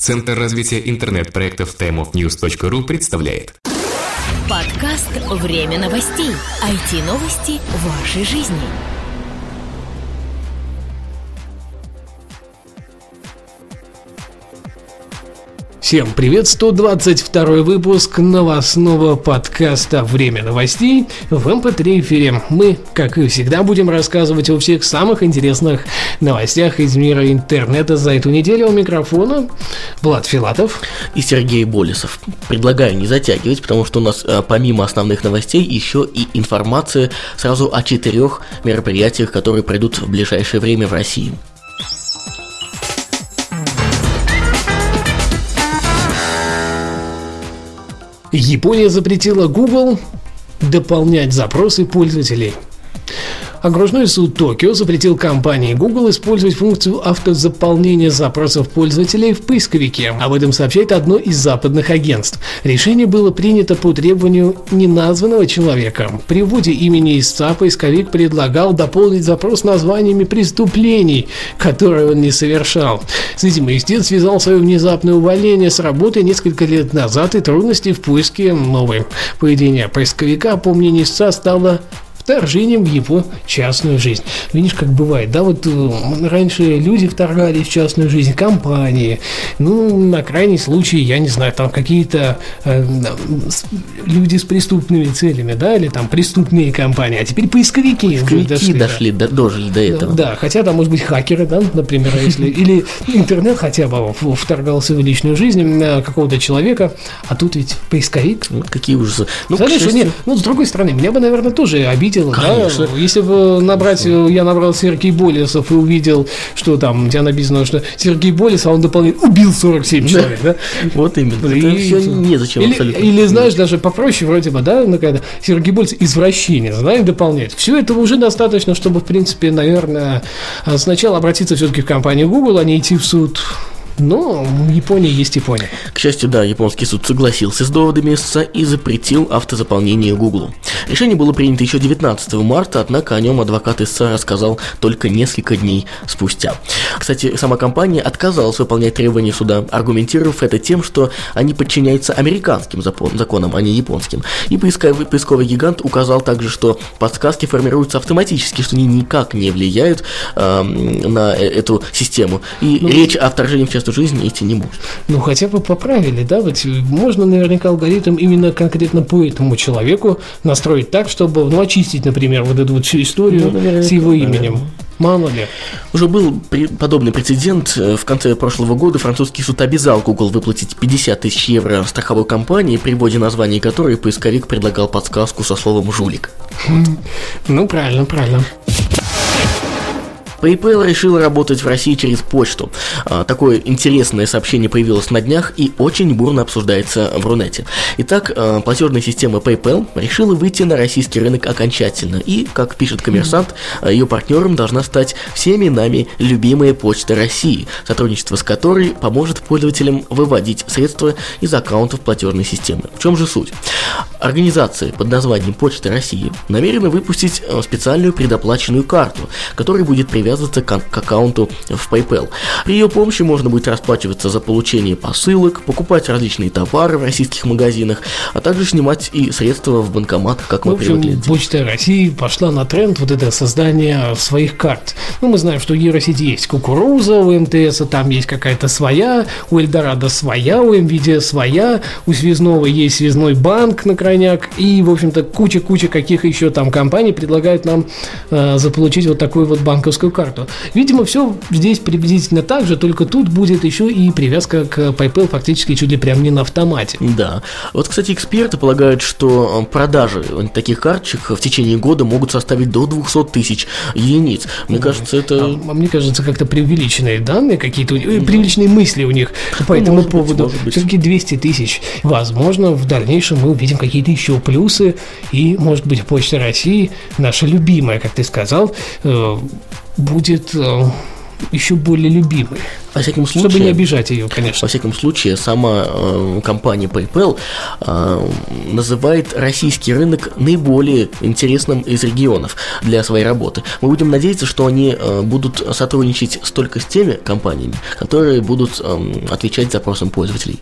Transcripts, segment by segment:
Центр развития интернет-проектов timeofnews.ru представляет Подкаст «Время новостей». IT-новости вашей жизни. Всем привет, 122 выпуск новостного подкаста «Время новостей» в МП3 эфире. Мы, как и всегда, будем рассказывать о всех самых интересных новостях из мира интернета за эту неделю. У микрофона Влад Филатов и Сергей Болесов. Предлагаю не затягивать, потому что у нас э, помимо основных новостей еще и информация сразу о четырех мероприятиях, которые пройдут в ближайшее время в России. Япония запретила Google дополнять запросы пользователей – Окружной суд Токио запретил компании Google использовать функцию автозаполнения запросов пользователей в поисковике. Об этом сообщает одно из западных агентств. Решение было принято по требованию неназванного человека. При вводе имени истца поисковик предлагал дополнить запрос названиями преступлений, которые он не совершал. С этим истец связал свое внезапное увольнение с работы несколько лет назад и трудности в поиске новой. Поведение поисковика, по мнению истца, стало вторжением в его частную жизнь. Видишь, как бывает, да, вот э, раньше люди вторгались в частную жизнь, компании, ну, на крайний случай, я не знаю, там какие-то э, люди с преступными целями, да, или там преступные компании, а теперь поисковики. Поисковики дошли, дошли да. дожили до этого. Да, хотя там, может быть, хакеры, да, например, если, или интернет хотя бы вторгался в личную жизнь э, какого-то человека, а тут ведь поисковик. Вот какие ужасы. Ну, Знаешь, нет, ну, с другой стороны, меня бы, наверное, тоже обидел видел, Конечно. да? Если бы набрать, я набрал Сергей Болесов и увидел, что там, у тебя написано, что Сергей Болесов, а он дополнительно убил 47 человек, да? Вот именно. И, Это все незачем или, абсолютно. Или, знаешь, даже попроще вроде бы, да, ну, когда Сергей Болесов извращенец, да, и дополняет. Все этого уже достаточно, чтобы, в принципе, наверное, сначала обратиться все-таки в компанию Google, а не идти в суд но в Японии есть Япония. К счастью, да, японский суд согласился с доводами истца и запретил автозаполнение Google. Решение было принято еще 19 марта, однако о нем адвокат истца рассказал только несколько дней спустя. Кстати, сама компания отказалась выполнять требования суда, аргументировав это тем, что они подчиняются американским законам, а не японским. И поисковый, поисковый гигант указал также, что подсказки формируются автоматически, что они никак не влияют э, на эту систему. И ну, речь о вторжении в частную эту жизнь идти не может. Ну, хотя бы поправили, да, ведь можно наверняка алгоритм именно конкретно по этому человеку настроить так, чтобы, ну, очистить, например, вот эту вот всю историю ну, с его именем. Наверное. Мало ли. Уже был подобный прецедент. В конце прошлого года французский суд обязал Google выплатить 50 тысяч евро страховой компании, при вводе названия которой поисковик предлагал подсказку со словом «жулик». Ну, правильно, правильно. PayPal решил работать в России через почту. А, такое интересное сообщение появилось на днях и очень бурно обсуждается в Рунете. Итак, а, платежная система PayPal решила выйти на российский рынок окончательно. И, как пишет коммерсант, а, ее партнером должна стать всеми нами любимая почта России, сотрудничество с которой поможет пользователям выводить средства из аккаунтов платежной системы. В чем же суть? Организация под названием Почта России намерена выпустить специальную предоплаченную карту, которая будет привязана привязываться к, к аккаунту в PayPal. При ее помощи можно будет расплачиваться за получение посылок, покупать различные товары в российских магазинах, а также снимать и средства в банкоматах, как мы привыкли. Почта России пошла на тренд вот это создание своих карт. Ну, мы знаем, что у Евросети есть кукуруза, у МТС там есть какая-то своя, у Эльдорадо своя, у МВД своя, у Связного есть связной банк на крайняк, и, в общем-то, куча-куча каких еще там компаний предлагают нам э, заполучить вот такую вот банковскую карту карту. Видимо, все здесь приблизительно так же, только тут будет еще и привязка к PayPal фактически чуть ли прям не на автомате. Да. Вот, кстати, эксперты полагают, что э, продажи таких карточек в течение года могут составить до 200 тысяч единиц. Мне mm. кажется, это... А, а мне кажется, как-то преувеличенные данные какие-то, mm. преувеличенные мысли у них по ну, этому поводу. Все-таки 200 тысяч. Возможно, в дальнейшем мы увидим какие-то еще плюсы, и, может быть, Почта России, наша любимая, как ты сказал, э, будет э, еще более любимой. Во всяком случае, Чтобы не обижать ее, конечно. Во всяком случае, сама э, компания PayPal э, называет российский рынок наиболее интересным из регионов для своей работы. Мы будем надеяться, что они э, будут сотрудничать только с теми компаниями, которые будут э, отвечать запросам пользователей.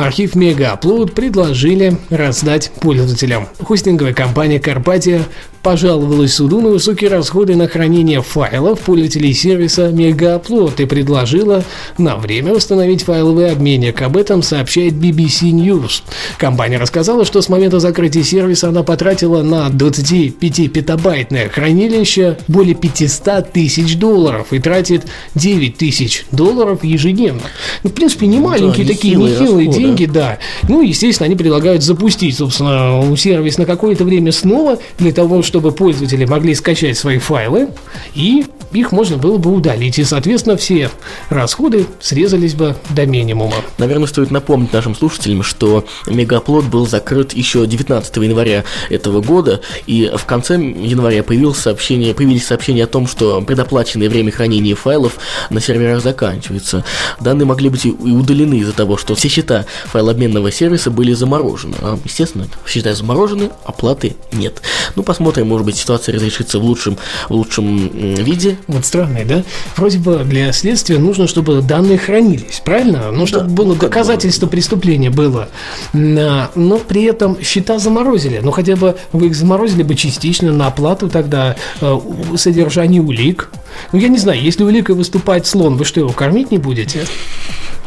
Архив Мегаплод предложили раздать пользователям. Хостинговая компания Карпатия пожаловалась суду на высокие расходы на хранение файлов пользователей сервиса Мегаплод и предложила на время установить файловый обменник. Об этом сообщает BBC News. Компания рассказала, что с момента закрытия сервиса она потратила на 25-петабайтное хранилище более 500 тысяч долларов и тратит 9 тысяч долларов ежедневно. Ну, в принципе, не маленькие да, такие нехилые нехилые расходы. деньги, да. Ну, естественно, они предлагают запустить, собственно, сервис на какое-то время снова для того, чтобы пользователи могли скачать свои файлы и их можно было бы удалить. И, соответственно, все расходы срезались бы до минимума. Наверное, стоит напомнить нашим слушателям, что Мегаплод был закрыт еще 19 января этого года, и в конце января появилось сообщение, появились сообщения о том, что предоплаченное время хранения файлов на серверах заканчивается. Данные могли быть и удалены из-за того, что все счета файлообменного сервиса были заморожены. А, естественно, счета заморожены, оплаты нет. Ну, посмотрим, может быть, ситуация разрешится в лучшем, в лучшем виде. Вот странный, да? Вроде бы для следствия нужно, чтобы данные хранились, правильно? Ну, чтобы было как бы. доказательство преступления было. Но при этом счета заморозили. Ну, хотя бы вы их заморозили бы частично на оплату тогда э, содержания улик. Ну, я не знаю, если уликой выступает слон, вы что, его кормить не будете?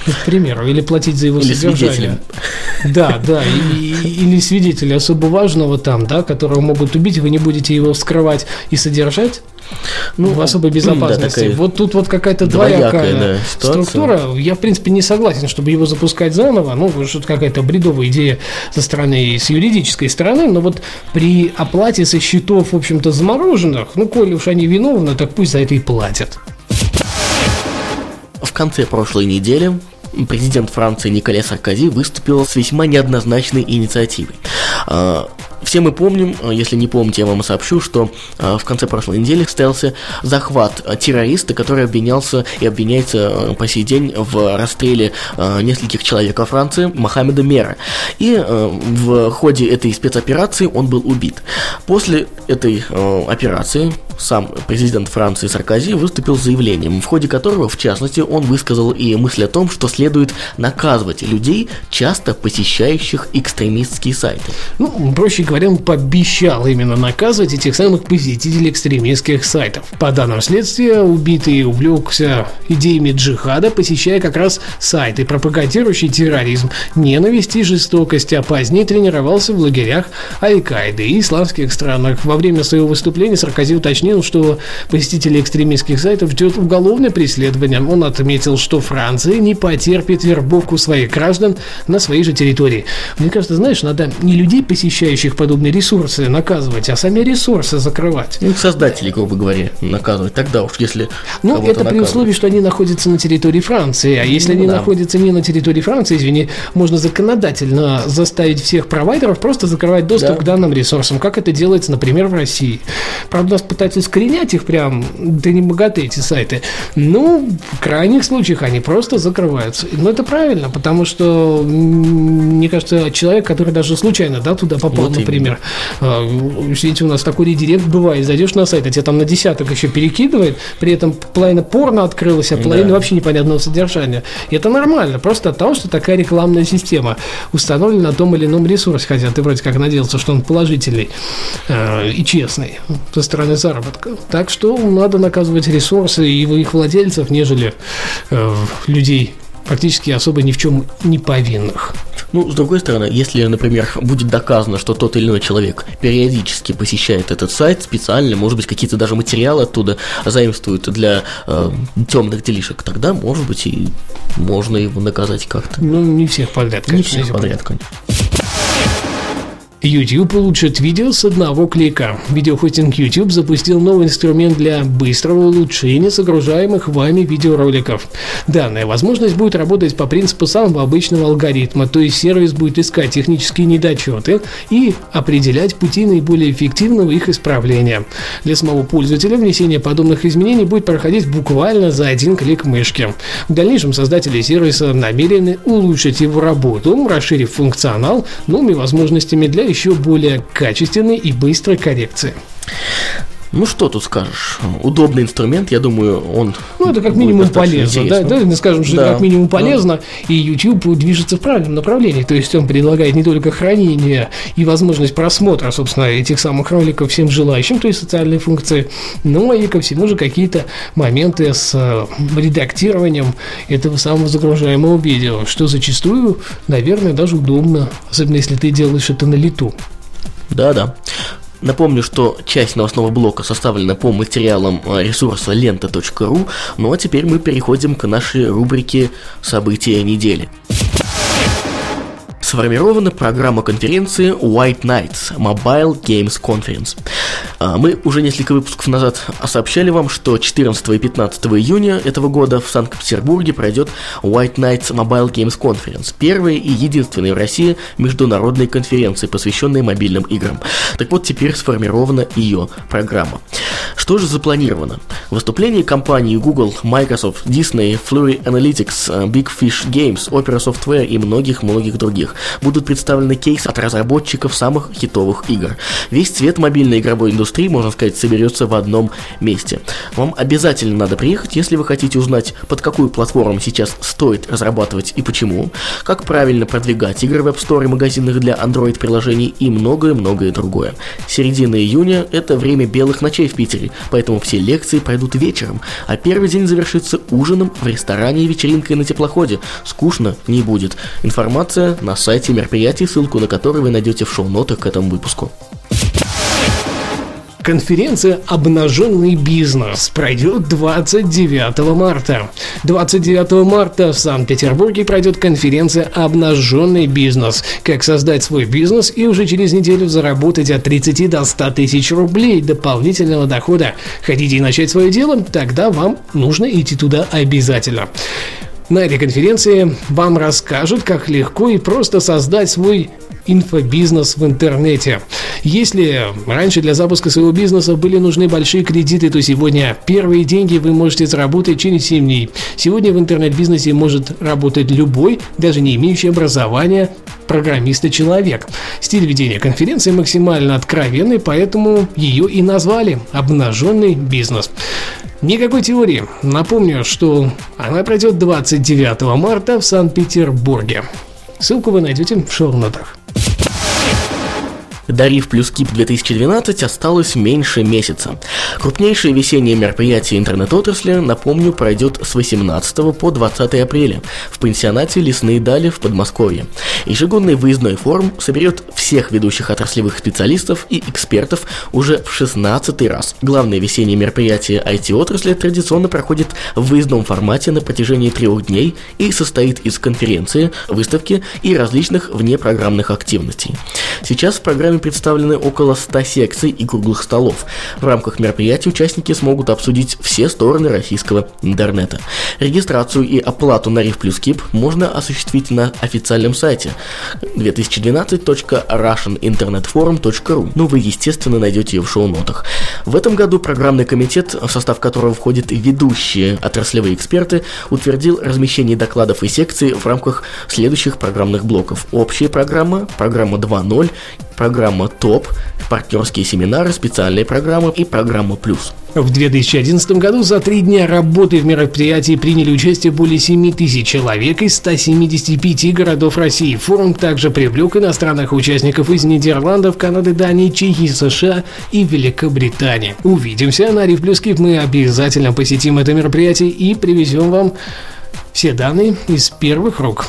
Ну, К примеру, или платить за его Или содержание. свидетелем. Да, да, и- или свидетеля особо важного там, да, которого могут убить, вы не будете его вскрывать и содержать Ну, в особой да, безопасности. такая вот тут вот какая-то двоякая, двоякая да, ситуация. структура. Я, в принципе, не согласен, чтобы его запускать заново. Ну, что-то какая-то бредовая идея со стороны, с юридической стороны. Но вот при оплате со счетов, в общем-то, замороженных, ну, коли уж они виновны, так пусть за это и платят. В конце прошлой недели президент Франции Николя Саркози выступил с весьма неоднозначной инициативой. А, Все мы помним, а, если не помните, я вам сообщу, что а, в конце прошлой недели состоялся захват террориста, который обвинялся и обвиняется по сей день в расстреле нескольких человек во Франции Мохаммеда Мера. И в ходе этой спецоперации он был убит. После этой операции сам президент Франции Саркози выступил с заявлением, в ходе которого, в частности, он высказал и мысль о том, что следует наказывать людей, часто посещающих экстремистские сайты. Ну, проще говоря, он пообещал именно наказывать этих самых посетителей экстремистских сайтов. По данным следствия, убитый увлекся идеями джихада, посещая как раз сайты, пропагандирующие терроризм, ненависть и жестокость, а позднее тренировался в лагерях Аль-Каиды и исламских странах. Во время своего выступления Саркози уточнил, что посетителей экстремистских сайтов ждет уголовное преследование. Он отметил, что Франция не потерпит вербовку своих граждан на своей же территории. Мне кажется, знаешь, надо не людей, посещающих подобные ресурсы, наказывать, а сами ресурсы закрывать. Ну, их создателей, грубо говоря, наказывать. Тогда уж, если Ну, это при наказывать. условии, что они находятся на территории Франции. А если Ну они да. находятся не на территории Франции, извини, можно законодательно заставить всех провайдеров просто закрывать доступ Да. к данным ресурсам, как это делается, например, в России. Правда, нас пытаются искоренять их прям, да не богаты эти сайты. Ну, в крайних случаях они просто закрываются. Но это правильно, потому что, мне кажется, человек, который даже случайно, да, туда попал, Вот например, а, Видите, у нас такой редирект бывает. Зайдешь на сайт, а тебе там на десяток еще перекидывает, при этом половина порно открылась, а половина Да. вообще непонятного содержания. И это нормально, просто от того, что такая рекламная система установлена на том или ином ресурсе, хотя ты вроде как надеялся, что он положительный э, и честный со стороны заработка. Так что надо наказывать ресурсы и их владельцев, нежели э, людей фактически особо ни в чем не повинных. Ну, с другой стороны, если, например, будет доказано, что тот или иной человек периодически посещает этот сайт специально, может быть, какие-то даже материалы оттуда заимствуют для э, темных делишек, тогда, может быть, и можно его наказать как-то. Ну, не всех подряд, Не конечно, всех если подряд, конечно. YouTube улучшит видео с одного клика. Видеохостинг YouTube запустил новый инструмент для быстрого улучшения загружаемых вами видеороликов. Данная возможность будет работать по принципу самого обычного алгоритма, то есть сервис будет искать технические недочеты и определять пути наиболее эффективного их исправления. Для самого пользователя внесение подобных изменений будет проходить буквально за один клик мышки. В дальнейшем создатели сервиса намерены улучшить его работу, расширив функционал новыми возможностями для еще более качественной и быстрой коррекции. Ну что тут скажешь? Удобный инструмент, я думаю, он. Ну, это как минимум полезно. Да, да, мы скажем, что да. как минимум полезно, да. и YouTube движется в правильном направлении. То есть он предлагает не только хранение и возможность просмотра, собственно, этих самых роликов всем желающим, то есть социальные функции, но и ко всему же какие-то моменты с э, редактированием этого самого загружаемого видео, что зачастую, наверное, даже удобно, особенно если ты делаешь это на лету. Да-да. Напомню, что часть новостного блока составлена по материалам э, ресурса лента.ру, ну а теперь мы переходим к нашей рубрике «События недели» сформирована программа конференции White Nights Mobile Games Conference. А, мы уже несколько выпусков назад сообщали вам, что 14 и 15 июня этого года в Санкт-Петербурге пройдет White Nights Mobile Games Conference, первая и единственная в России международная конференция, посвященная мобильным играм. Так вот, теперь сформирована ее программа. Что же запланировано? Выступления компаний Google, Microsoft, Disney, Flurry Analytics, Big Fish Games, Opera Software и многих-многих других будут представлены кейсы от разработчиков самых хитовых игр. Весь цвет мобильной игровой индустрии, можно сказать, соберется в одном месте. Вам обязательно надо приехать, если вы хотите узнать, под какую платформу сейчас стоит разрабатывать и почему, как правильно продвигать игры в App Store и магазинах для Android-приложений и многое-многое другое. Середина июня – это время белых ночей в Питере, поэтому все лекции пройдут вечером, а первый день завершится ужином в ресторане и вечеринкой на теплоходе. Скучно не будет. Информация на сайте мероприятий, ссылку на который вы найдете в шоу-нотах к этому выпуску. Конференция «Обнаженный бизнес» пройдет 29 марта. 29 марта в Санкт-Петербурге пройдет конференция «Обнаженный бизнес». Как создать свой бизнес и уже через неделю заработать от 30 до 100 тысяч рублей дополнительного дохода. Хотите начать свое дело? Тогда вам нужно идти туда обязательно. На этой конференции вам расскажут, как легко и просто создать свой инфобизнес в интернете. Если раньше для запуска своего бизнеса были нужны большие кредиты, то сегодня первые деньги вы можете заработать через 7 дней. Сегодня в интернет-бизнесе может работать любой, даже не имеющий образования, программиста человек. Стиль ведения конференции максимально откровенный, поэтому ее и назвали «Обнаженный бизнес». Никакой теории. Напомню, что она пройдет 29 марта в Санкт-Петербурге. Ссылку вы найдете в шоу-нотах. До Риф плюс Кип 2012 осталось меньше месяца. Крупнейшее весеннее мероприятие интернет-отрасли, напомню, пройдет с 18 по 20 апреля в пансионате «Лесные дали» в Подмосковье. Ежегодный выездной форум соберет всех ведущих отраслевых специалистов и экспертов уже в 16 раз. Главное весеннее мероприятие IT-отрасли традиционно проходит в выездном формате на протяжении трех дней и состоит из конференции, выставки и различных внепрограммных активностей. Сейчас в программе программе представлены около 100 секций и круглых столов. В рамках мероприятия участники смогут обсудить все стороны российского интернета. Регистрацию и оплату на Риф плюс Кип можно осуществить на официальном сайте 2012.russianinternetforum.ru Ну, вы, естественно, найдете ее в шоу-нотах. В этом году программный комитет, в состав которого входят ведущие отраслевые эксперты, утвердил размещение докладов и секций в рамках следующих программных блоков. Общая программа, программа 2.0, программа ТОП, партнерские семинары, специальные программы и программа Плюс. В 2011 году за три дня работы в мероприятии приняли участие более 7 тысяч человек из 175 городов России. Форум также привлек иностранных участников из Нидерландов, Канады, Дании, Чехии, США и Великобритании. Увидимся на Риф Плюс. Мы обязательно посетим это мероприятие и привезем вам все данные из первых рук.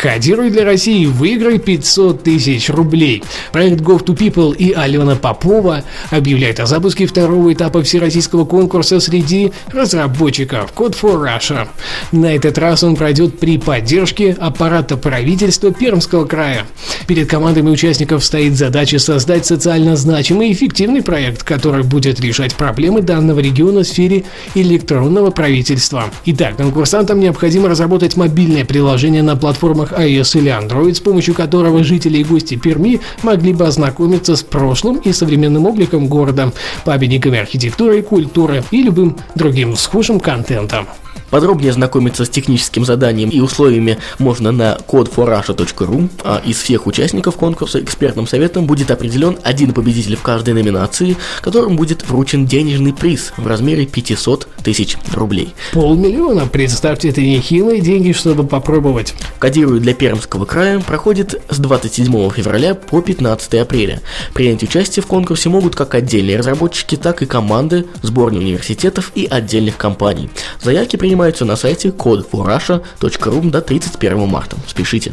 Кодируй для России, выиграй 500 тысяч рублей. Проект Go2People и Алена Попова объявляют о запуске второго этапа всероссийского конкурса среди разработчиков Code for Russia. На этот раз он пройдет при поддержке аппарата правительства Пермского края. Перед командами участников стоит задача создать социально значимый и эффективный проект, который будет решать проблемы данного региона в сфере электронного правительства. Итак, конкурсантам необходимо разработать мобильное приложение на платформах платформах iOS или Android, с помощью которого жители и гости Перми могли бы ознакомиться с прошлым и современным обликом города, памятниками архитектуры культуры и любым другим схожим контентом. Подробнее знакомиться с техническим заданием и условиями можно на codeforrussia.ru, а из всех участников конкурса экспертным советом будет определен один победитель в каждой номинации, которым будет вручен денежный приз в размере 500 тысяч рублей. Полмиллиона, представьте, это нехилые деньги, чтобы попробовать. Кодирую для Пермского края проходит с 27 февраля по 15 апреля. Принять участие в конкурсе могут как отдельные разработчики, так и команды, сборные университетов и отдельных компаний. Заявки принимают принимаются на сайте codeforrussia.ru до 31 марта. Спешите.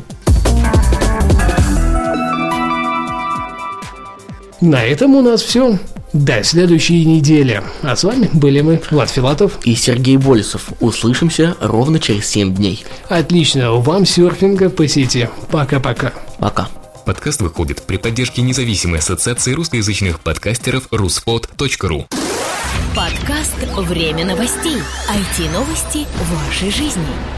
На этом у нас все. До следующей недели. А с вами были мы, Влад Филатов и Сергей Болесов. Услышимся ровно через 7 дней. Отличного вам серфинга по сети. Пока-пока. Пока. Подкаст выходит при поддержке независимой ассоциации русскоязычных подкастеров ruspod.ru Подкаст «Время новостей». IT-новости вашей жизни.